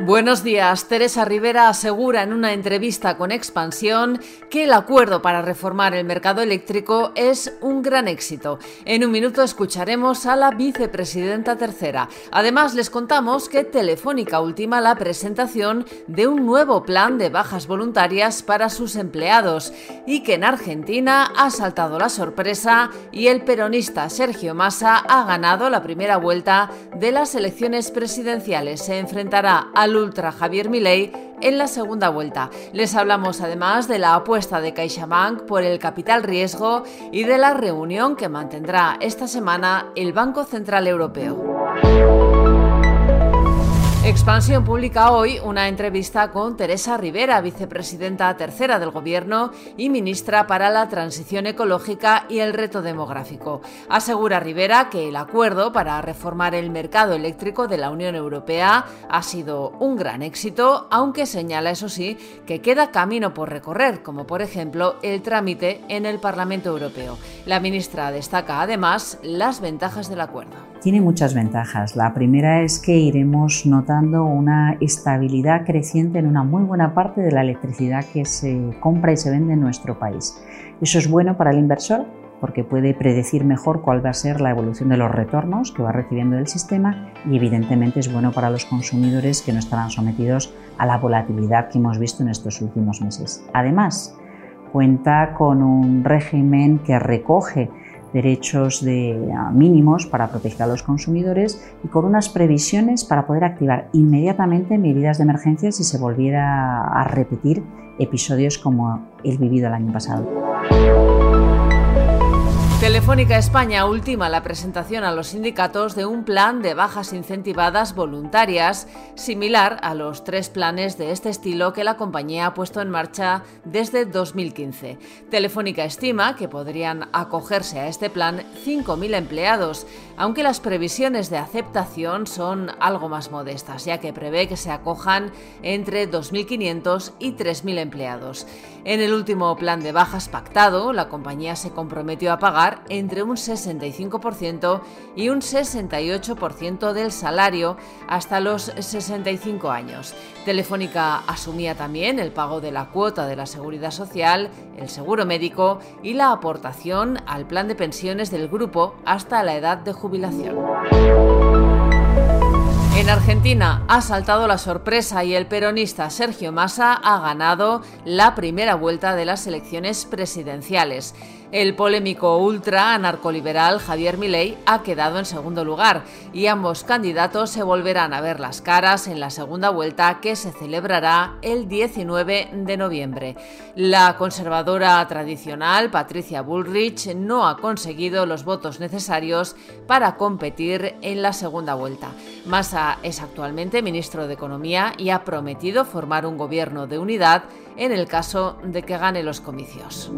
Buenos días. Teresa Rivera asegura en una entrevista con Expansión que el acuerdo para reformar el mercado eléctrico es un gran éxito. En un minuto escucharemos a la vicepresidenta tercera. Además, les contamos que Telefónica ultima la presentación de un nuevo plan de bajas voluntarias para sus empleados y que en Argentina ha saltado la sorpresa y el peronista Sergio Massa ha ganado la primera vuelta de las elecciones presidenciales. Se enfrentará a ultra Javier Milei en la segunda vuelta. Les hablamos además de la apuesta de CaixaBank por el capital riesgo y de la reunión que mantendrá esta semana el Banco Central Europeo. Expansión publica hoy una entrevista con Teresa Rivera, vicepresidenta tercera del Gobierno y ministra para la Transición Ecológica y el Reto Demográfico. Asegura Rivera que el acuerdo para reformar el mercado eléctrico de la Unión Europea ha sido un gran éxito, aunque señala, eso sí, que queda camino por recorrer, como por ejemplo el trámite en el Parlamento Europeo. La ministra destaca además las ventajas del acuerdo tiene muchas ventajas. La primera es que iremos notando una estabilidad creciente en una muy buena parte de la electricidad que se compra y se vende en nuestro país. Eso es bueno para el inversor porque puede predecir mejor cuál va a ser la evolución de los retornos que va recibiendo del sistema y evidentemente es bueno para los consumidores que no estarán sometidos a la volatilidad que hemos visto en estos últimos meses. Además, cuenta con un régimen que recoge derechos de, mínimos para proteger a los consumidores y con unas previsiones para poder activar inmediatamente medidas de emergencia si se volviera a repetir episodios como el vivido el año pasado. Telefónica España ultima la presentación a los sindicatos de un plan de bajas incentivadas voluntarias, similar a los tres planes de este estilo que la compañía ha puesto en marcha desde 2015. Telefónica estima que podrían acogerse a este plan 5.000 empleados, aunque las previsiones de aceptación son algo más modestas, ya que prevé que se acojan entre 2.500 y 3.000 empleados. En el último plan de bajas pactado, la compañía se comprometió a pagar entre un 65% y un 68% del salario hasta los 65 años. Telefónica asumía también el pago de la cuota de la seguridad social, el seguro médico y la aportación al plan de pensiones del grupo hasta la edad de jubilación. En Argentina ha saltado la sorpresa y el peronista Sergio Massa ha ganado la primera vuelta de las elecciones presidenciales. El polémico ultra anarcoliberal Javier Milei ha quedado en segundo lugar y ambos candidatos se volverán a ver las caras en la segunda vuelta que se celebrará el 19 de noviembre. La conservadora tradicional Patricia Bullrich no ha conseguido los votos necesarios para competir en la segunda vuelta. Massa es actualmente ministro de Economía y ha prometido formar un gobierno de unidad en el caso de que gane los comicios.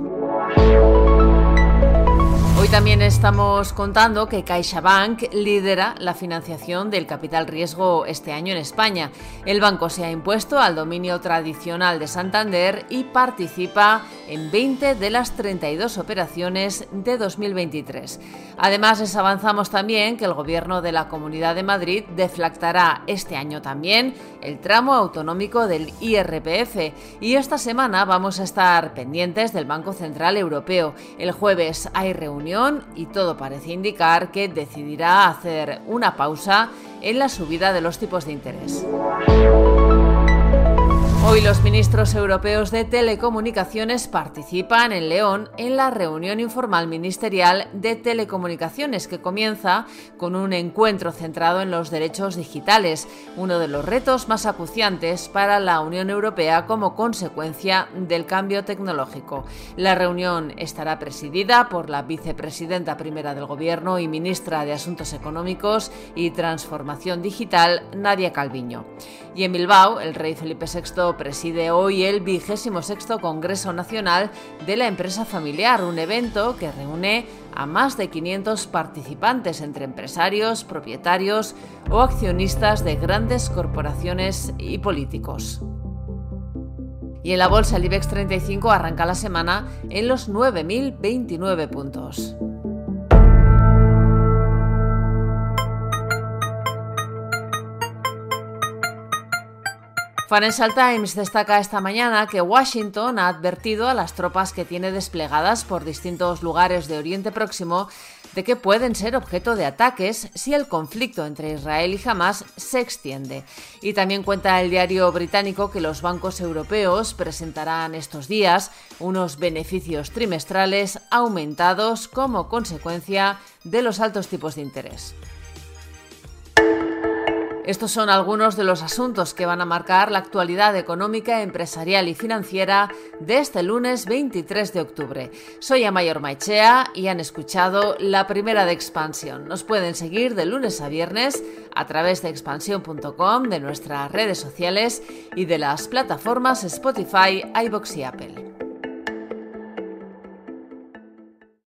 También estamos contando que CaixaBank lidera la financiación del capital riesgo este año en España. El banco se ha impuesto al dominio tradicional de Santander y participa en 20 de las 32 operaciones de 2023. Además, les avanzamos también que el Gobierno de la Comunidad de Madrid deflactará este año también el tramo autonómico del IRPF y esta semana vamos a estar pendientes del Banco Central Europeo. El jueves hay reunión y todo parece indicar que decidirá hacer una pausa en la subida de los tipos de interés. Hoy los ministros europeos de telecomunicaciones participan en León en la reunión informal ministerial de telecomunicaciones que comienza con un encuentro centrado en los derechos digitales, uno de los retos más acuciantes para la Unión Europea como consecuencia del cambio tecnológico. La reunión estará presidida por la vicepresidenta primera del Gobierno y ministra de Asuntos Económicos y Transformación Digital, Nadia Calviño. Y en Bilbao, el rey Felipe VI preside hoy el vigésimo sexto Congreso Nacional de la Empresa Familiar, un evento que reúne a más de 500 participantes entre empresarios, propietarios o accionistas de grandes corporaciones y políticos. Y en la bolsa el IBEX 35 arranca la semana en los 9.029 puntos. Financial Times destaca esta mañana que Washington ha advertido a las tropas que tiene desplegadas por distintos lugares de Oriente Próximo de que pueden ser objeto de ataques si el conflicto entre Israel y Hamas se extiende. Y también cuenta el diario británico que los bancos europeos presentarán estos días unos beneficios trimestrales aumentados como consecuencia de los altos tipos de interés. Estos son algunos de los asuntos que van a marcar la actualidad económica, empresarial y financiera de este lunes 23 de octubre. Soy Amayor Maichea y han escuchado la primera de Expansión. Nos pueden seguir de lunes a viernes a través de expansión.com, de nuestras redes sociales y de las plataformas Spotify, iBox y Apple.